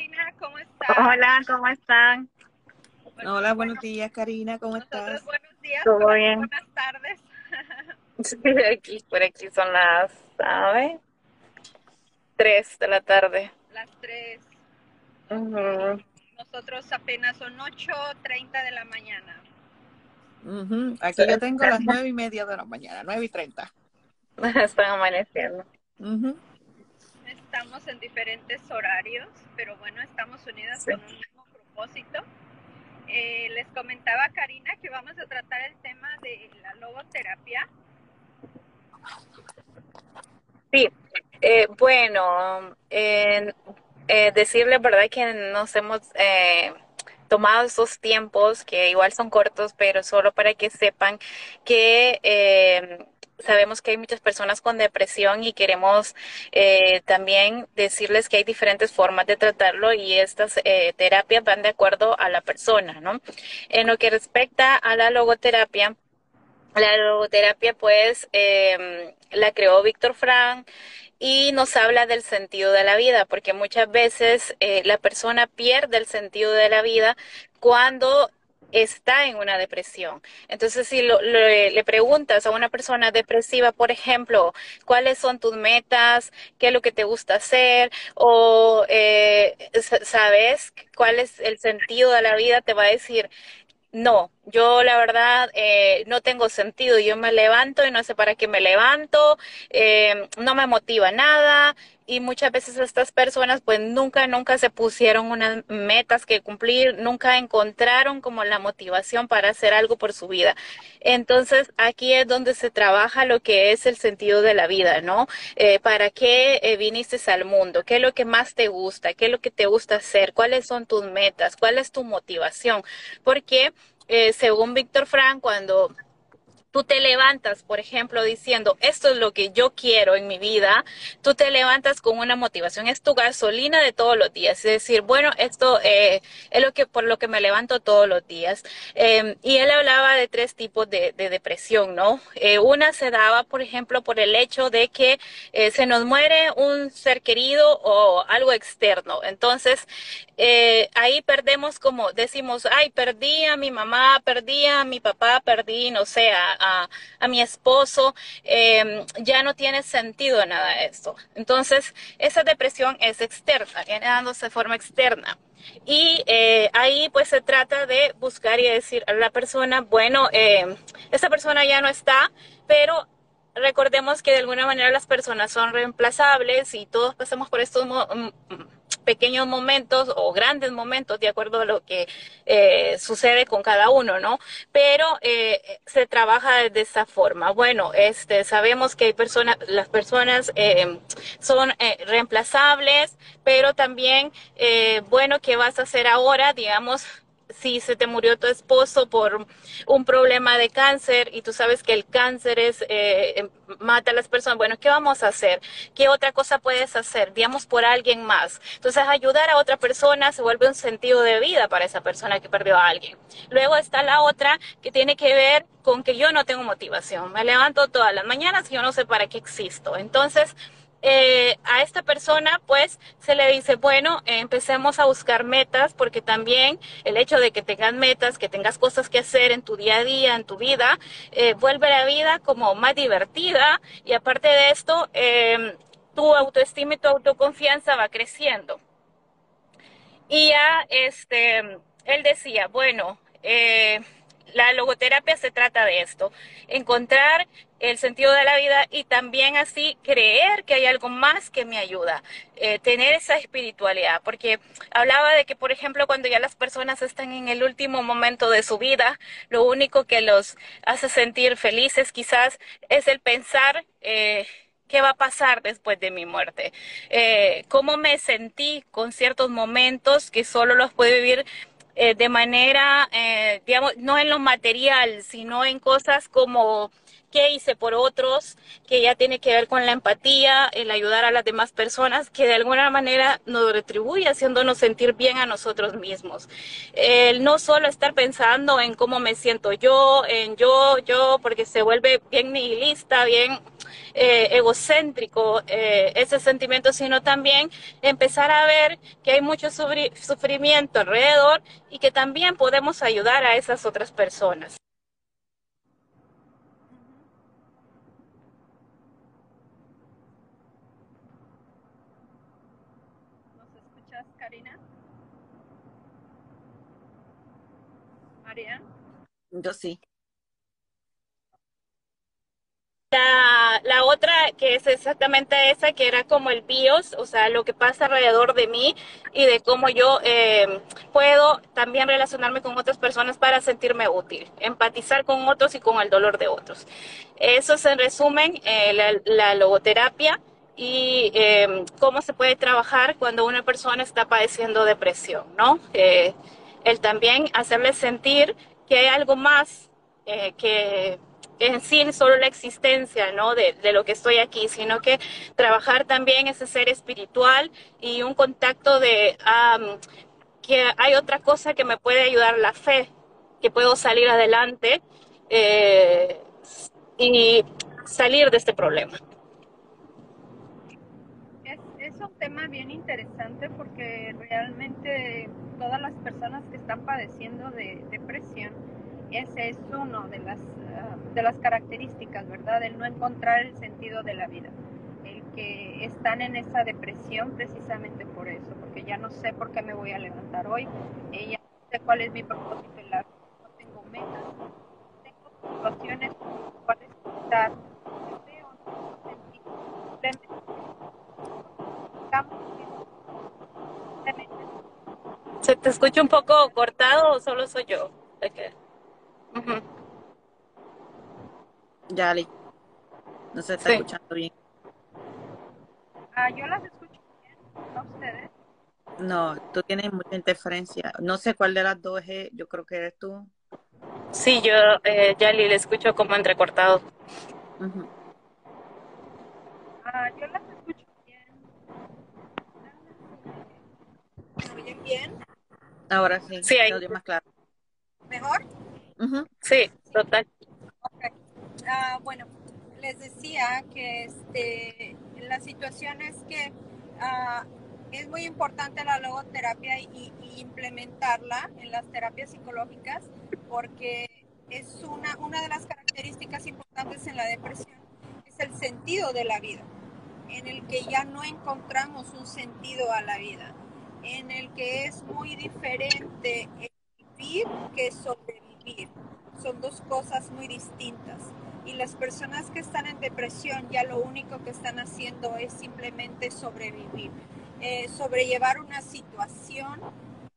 Karina, ¿cómo estás? Hola, ¿cómo están? Hola, buenos días, Karina, ¿cómo estás? Buenos días, ¿Todo bien? buenas tardes. Sí, aquí, por aquí son las, ¿sabe? Tres de la tarde. Las 3. Ujú. Nosotros apenas son 8.30 de la mañana. Aquí yo tengo las nueve y media de la mañana, nueve y treinta. Están amaneciendo. Estamos en diferentes horarios, pero bueno, estamos unidas Sí. con un mismo propósito. Eh, les comentaba a Karina que vamos a tratar el tema de la logoterapia. Sí, eh, bueno, eh, eh, decirle verdad que nos hemos eh, tomado esos tiempos que igual son cortos, pero solo para que sepan que eh, sabemos que hay muchas personas con depresión y queremos eh, también decirles que hay diferentes formas de tratarlo y estas eh, terapias van de acuerdo a la persona, ¿no? En lo que respecta a la logoterapia, la logoterapia, pues, eh, la creó Víctor Frank y nos habla del sentido de la vida, porque muchas veces eh, la persona pierde el sentido de la vida cuando está en una depresión. Entonces, si lo- le, le preguntas a una persona depresiva, por ejemplo, cuáles son tus metas, qué es lo que te gusta hacer, o eh, sa- sabes cuál es el sentido de la vida, te va a decir, no, yo la verdad eh, no tengo sentido. Yo me levanto y no sé para qué me levanto, eh, no me motiva nada y muchas veces estas personas pues nunca, nunca se pusieron unas metas que cumplir, nunca encontraron como la motivación para hacer algo por su vida. Entonces aquí es donde se trabaja lo que es el sentido de la vida, ¿no? Eh, ¿para qué viniste al mundo? ¿Qué es lo que más te gusta? ¿Qué es lo que te gusta hacer? ¿Cuáles son tus metas? ¿Cuál es tu motivación? Porque eh, según Víctor Frank, cuando tú te levantas, por ejemplo, diciendo, esto es lo que yo quiero en mi vida, tú te levantas con una motivación, es tu gasolina de todos los días, es decir, bueno, esto eh, es lo que por lo que me levanto todos los días. Eh, y él hablaba de tres tipos de, de depresión, ¿no? Eh, una se daba, por ejemplo, por el hecho de que se nos muere un ser querido o algo externo. Entonces, eh, ahí perdemos como decimos, ay, perdí a mi mamá, perdí a mi papá, perdí, no sé, a, a, mi esposo, eh, ya no tiene sentido nada esto. Entonces, esa depresión es externa, viene dándose de forma externa. Y eh, ahí pues se trata de buscar y decir a la persona, bueno, eh, esta persona ya no está, pero recordemos que de alguna manera las personas son reemplazables y todos pasamos por estos mo- mm, pequeños momentos o grandes momentos de acuerdo a lo que eh, sucede con cada uno, ¿no? Pero eh, se trabaja de esta forma. Bueno, este, sabemos que hay personas, las personas eh, son eh, reemplazables, pero también, bueno, ¿qué vas a hacer ahora? Digamos, si se te murió tu esposo por un problema de cáncer y tú sabes que el cáncer es eh, mata a las personas, bueno, ¿qué vamos a hacer? ¿Qué otra cosa puedes hacer? Digamos por alguien más. Entonces, ayudar a otra persona se vuelve un sentido de vida para esa persona que perdió a alguien. Luego está la otra que tiene que ver con que yo no tengo motivación. Me levanto todas las mañanas y yo no sé para qué existo. Entonces, eh, a esta persona pues se le dice, bueno, empecemos a buscar metas porque también el hecho de que tengas metas, que tengas cosas que hacer en tu día a día, en tu vida, eh, vuelve la vida como más divertida y aparte de esto, eh, tu autoestima y tu autoconfianza va creciendo. Y ya, este, él decía, bueno, eh, la logoterapia se trata de esto, encontrar el sentido de la vida y también así creer que hay algo más que me ayuda, eh, tener esa espiritualidad, porque hablaba de que, por ejemplo, cuando ya las personas están en el último momento de su vida, lo único que los hace sentir felices quizás es el pensar eh, qué va a pasar después de mi muerte, eh, cómo me sentí con ciertos momentos que solo los puedo vivir eh, de manera, eh, digamos, no en lo material, sino en cosas como qué hice por otros, que ya tiene que ver con la empatía, el ayudar a las demás personas, que de alguna manera nos retribuye haciéndonos sentir bien a nosotros mismos. El no solo estar pensando en cómo me siento yo, en yo, yo, porque se vuelve bien nihilista, bien eh, egocéntrico eh, ese sentimiento, sino también empezar a ver que hay mucho sufrimiento alrededor y que también podemos ayudar a esas otras personas. ¿Nos escuchas, Karina? Marian. Yo sí. La, la, otra que es exactamente esa, que era como el BIOS, o sea, lo que pasa alrededor de mí y de cómo yo eh, puedo también relacionarme con otras personas para sentirme útil, empatizar con otros y con el dolor de otros. Eso es en resumen eh, la, la, logoterapia y eh, cómo se puede trabajar cuando una persona está padeciendo depresión, ¿no? Eh, el también hacerle sentir que hay algo más que en sí solo la existencia, ¿no? De, de, lo que estoy aquí, sino que trabajar también ese ser espiritual y un contacto de que hay otra cosa que me puede ayudar, la fe, que puedo salir adelante eh, y salir de este problema. Es un tema bien interesante porque realmente todas las personas que están padeciendo de depresión, ese es uno de las de las características, ¿verdad? El no encontrar el sentido de la vida. El que están en esa depresión precisamente por eso, porque ya no sé por qué me voy a levantar hoy, y ya no sé cuál es mi propósito en la vida, no tengo metas, tengo situaciones cuales estar, ¿Se te escucha un poco cortado o solo soy yo? Okay. Uh -huh. Yali. No se está sí. escuchando bien. Ah, yo las escucho bien. ¿A ustedes? No, tú tienes mucha interferencia. No sé cuál de las dos es. Yo creo que eres tú. Sí, yo, eh, Yali, le escucho como entrecortado. Uh -huh. Ah, yo las escucho bien. ¿Me oyen bien? Ahora sí. Sí, ahí. más claro. ¿Mejor? Uh -huh. Sí, total. Uh, bueno, les decía que este, la situación es que uh, es muy importante la logoterapia y, implementarla en las terapias psicológicas porque es una, una de las características importantes en la depresión, es el sentido de la vida, en el que ya no encontramos un sentido a la vida, en el que es muy diferente vivir que sobrevivir. Son dos cosas muy distintas y las personas que están en depresión ya lo único que están haciendo es simplemente sobrevivir, eh, sobrellevar una situación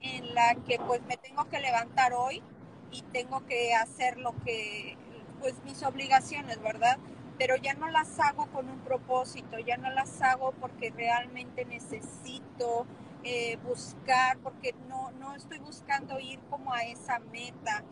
en la que pues me tengo que levantar hoy y tengo que hacer lo que, pues mis obligaciones, ¿verdad? Pero ya no las hago con un propósito, ya no las hago porque realmente necesito eh, buscar, porque no, no estoy buscando ir como a esa meta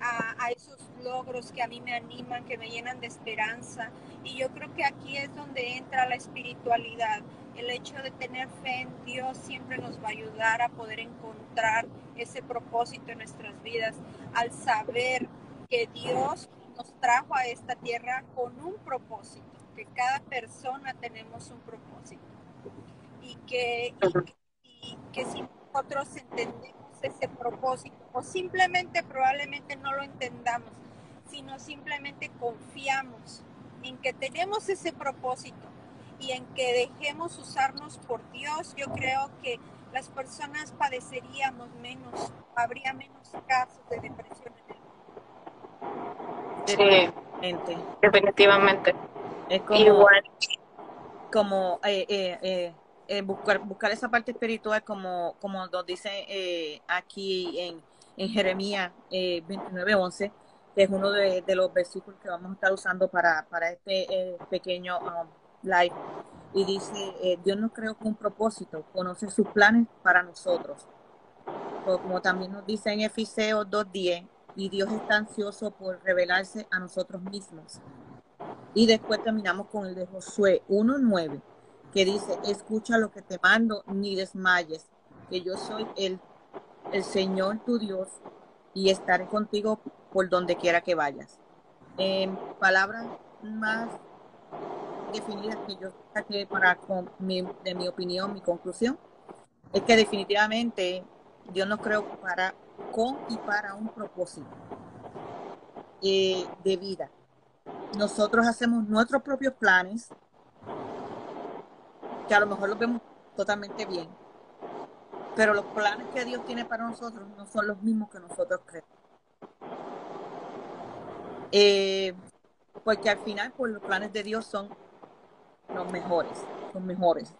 a, a, esos logros que a mí me animan, que me llenan de esperanza. Y yo creo que aquí es donde entra la espiritualidad. El hecho de tener fe en Dios siempre nos va a ayudar a poder encontrar ese propósito en nuestras vidas, al saber que Dios nos trajo a esta tierra con un propósito, que cada persona tenemos un propósito. Y que, y, y que si nosotros entendemos ese propósito o simplemente probablemente no lo entendamos, sino simplemente confiamos en que tenemos ese propósito y en que dejemos usarnos por Dios, yo creo que las personas padeceríamos menos, habría menos casos de depresión en el mundo. Sí, definitivamente. Es como, Igual. como eh, eh, eh eh, buscar, buscar esa parte espiritual como, como nos dice eh, aquí en, en Jeremías eh, 29.11, que es uno de, de, los versículos que vamos a estar usando para, para este eh, pequeño um, live. Y dice, Dios nos creó con un propósito, conoce sus planes para nosotros. Como también nos dice en Efeseos 2.10, y Dios está ansioso por revelarse a nosotros mismos. Y después terminamos con el de Josué 1.9 que dice, escucha lo que te mando, ni desmayes, que yo soy el, el Señor tu Dios y estaré contigo por donde quiera que vayas. En palabras más definidas que yo saqué para con mi, de mi opinión, mi conclusión, es que definitivamente Dios nos creó para con y para un propósito eh, de vida. Nosotros hacemos nuestros propios planes, que a lo mejor los vemos totalmente bien, pero los planes que Dios tiene para nosotros no son los mismos que nosotros creemos. Eh, porque al final, pues los planes de Dios son los mejores, son mejores.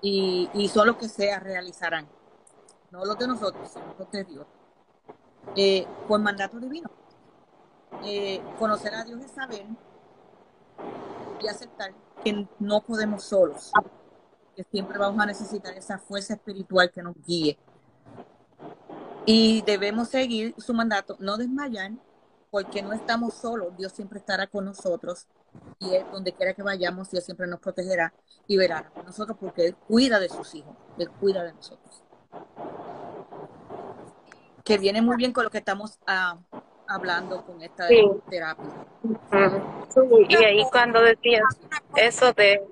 Y, y son los que se realizarán, no los de nosotros, sino los de Dios. Eh, por mandato divino. Eh, conocer a Dios es saber y aceptar que no podemos solos, siempre vamos a necesitar esa fuerza espiritual que nos guíe. Y debemos seguir su mandato, no desmayar, porque no estamos solos, Dios siempre estará con nosotros y él, donde quiera que vayamos, Dios siempre nos protegerá y verá a nosotros porque Él cuida de sus hijos, Él cuida de nosotros. Que viene muy bien con lo que estamos ah, hablando con esta terapia. y ahí cuando decías eso de...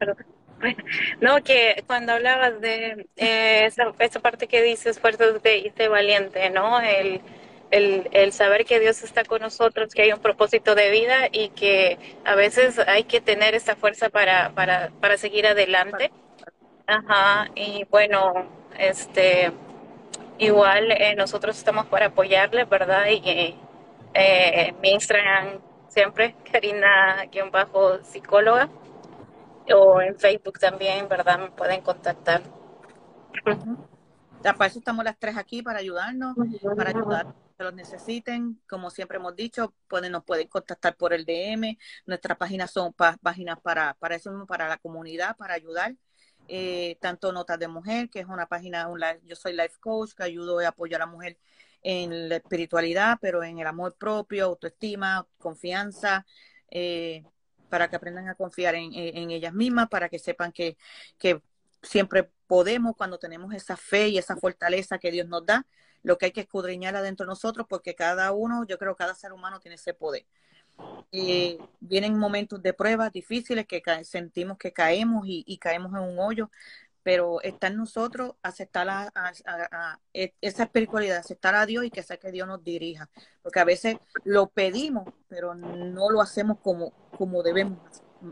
No, que cuando hablabas de eh, esa, parte que dices fuerte de, de valiente, ¿no? El, el, saber que Dios está con nosotros, que hay un propósito de vida y que a veces hay que tener esa fuerza para, para, para seguir adelante. Ajá, y bueno, este, igual eh, nosotros estamos para apoyarle, ¿verdad? Y eh, mi Instagram siempre, Karina-psicóloga o en Facebook también, ¿verdad? Me pueden contactar. Para eso estamos las tres aquí para ayudarnos, para ayudar que los necesiten. Como siempre hemos dicho, pueden, nos pueden contactar por el DM. Nuestras páginas son páginas para, para eso mismo, para la comunidad, para ayudar. Eh, tanto Notas de Mujer, que es una página, yo soy life coach, que ayudo y apoyo a la mujer en la espiritualidad, pero en el amor propio, autoestima, confianza, eh, para que aprendan a confiar en, ellas mismas, para que sepan que, que siempre podemos cuando tenemos esa fe y esa fortaleza que Dios nos da, lo que hay que escudriñar adentro de nosotros, porque cada uno, yo creo cada ser humano tiene ese poder. Eh, vienen momentos de pruebas difíciles que sentimos que caemos y, caemos en un hoyo, pero está en nosotros aceptar a, e, esa espiritualidad, aceptar a Dios y que sea que Dios nos dirija, porque a veces lo pedimos, pero no lo hacemos como, como debemos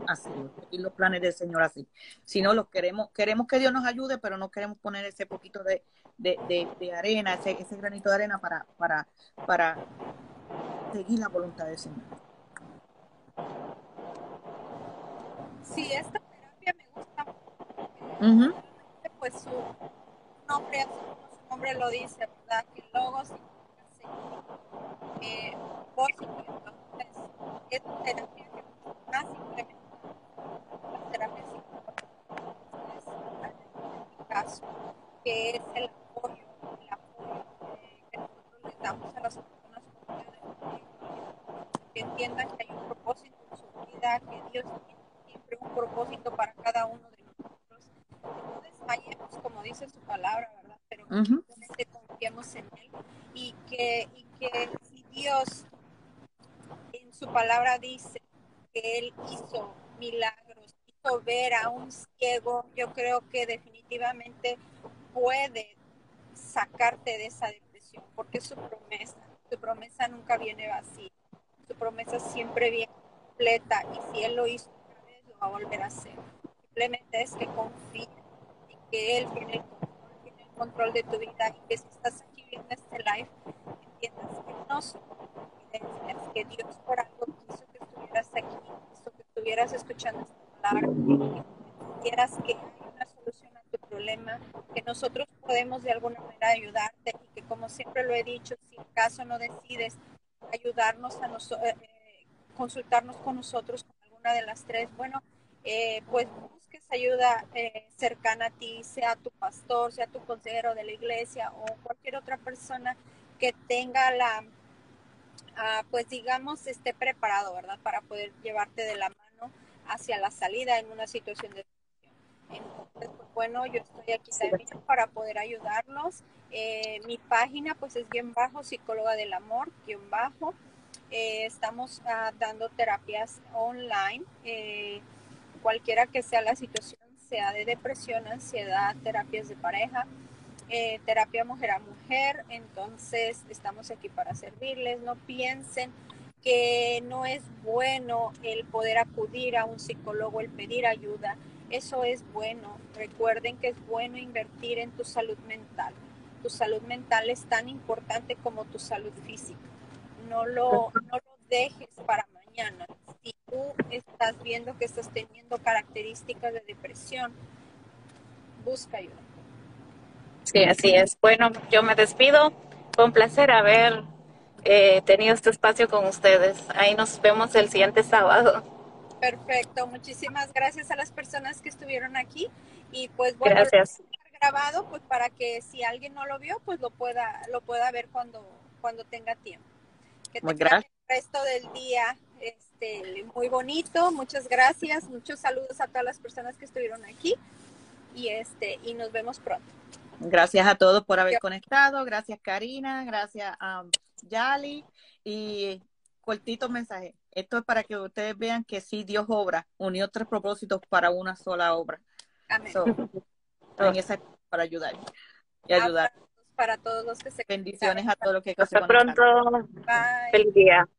hacerlo, y los planes del Señor así. Si no, lo queremos, queremos que Dios nos ayude, pero no queremos poner ese poquito de, de, arena, ese, ese, granito de arena para, para, para seguir la voluntad del Señor. Sí, esta. Pues su nombre, su nombre lo dice, ¿verdad? Que luego significa seguir. Eh, supuesto, es, es terapia que más simplemente la terapia psicológica en mi caso, que es el apoyo, el apoyo que nosotros le damos a las personas que entiendan que hay un propósito en su vida, que Dios tiene un propósito para cada uno de como dice su palabra, ¿verdad? Pero que confiemos en Él y que, y que si Dios en su palabra dice que Él hizo milagros, hizo ver a un ciego, yo creo que definitivamente puede sacarte de esa depresión, porque es su promesa, su promesa nunca viene vacía, su promesa siempre viene completa y si Él lo hizo a volver a hacer. Simplemente es que confíe y que Él tiene el control, tiene el control de tu vida y que si estás aquí viendo este live, entiendas que no son que Dios por algo quiso que estuvieras aquí, quiso que estuvieras escuchando esta palabra, que quieras que hay una solución a tu problema, que nosotros podemos de alguna manera ayudarte y que como siempre lo he dicho, si en caso no decides ayudarnos a nosotros, eh, consultarnos con nosotros, una de las tres, bueno, eh, pues ayuda eh, cercana a ti, sea tu pastor, sea tu consejero de la iglesia o cualquier otra persona que tenga la, ah, pues digamos, esté preparado, ¿verdad? Para poder llevarte de la mano hacia la salida en una situación de entonces, pues, bueno, yo estoy aquí también para poder ayudarlos. Eh, mi página, pues, es guion bajo, psicóloga del amor, guion bajo. Eh, estamos ah, dando terapias online, eh, cualquiera que sea la situación, sea de depresión, ansiedad, terapias de pareja, eh, terapia mujer a mujer. Entonces, estamos aquí para servirles. No piensen que no es bueno el poder acudir a un psicólogo, el pedir ayuda. Eso es bueno. Recuerden que es bueno invertir en tu salud mental. Tu salud mental es tan importante como tu salud física. No lo, no lo dejes para mañana. Estás viendo que estás teniendo características de depresión, busca ayuda. Sí, así es. Bueno, yo me despido. Fue un placer haber eh, tenido este espacio con ustedes. Ahí nos vemos el siguiente sábado. Perfecto. Muchísimas gracias a las personas que estuvieron aquí. Y pues bueno, gracias. grabado pues para que si alguien no lo vio, pues lo pueda, lo pueda ver cuando, cuando tenga tiempo. Que tengan el resto del día este, muy bonito. Muchas gracias. Muchos saludos a todas las personas que estuvieron aquí. Y este, y nos vemos pronto. Gracias a todos por haber conectado. Gracias, Karina. Gracias a Yali. Y cortito mensaje. Esto es para que ustedes vean que sí Dios obra. Unió tres propósitos para una sola obra. Amén. en esa para ayudar y ayudar. Para todos los que se Bendiciones a todos los que Hasta pronto. Bye. Feliz día.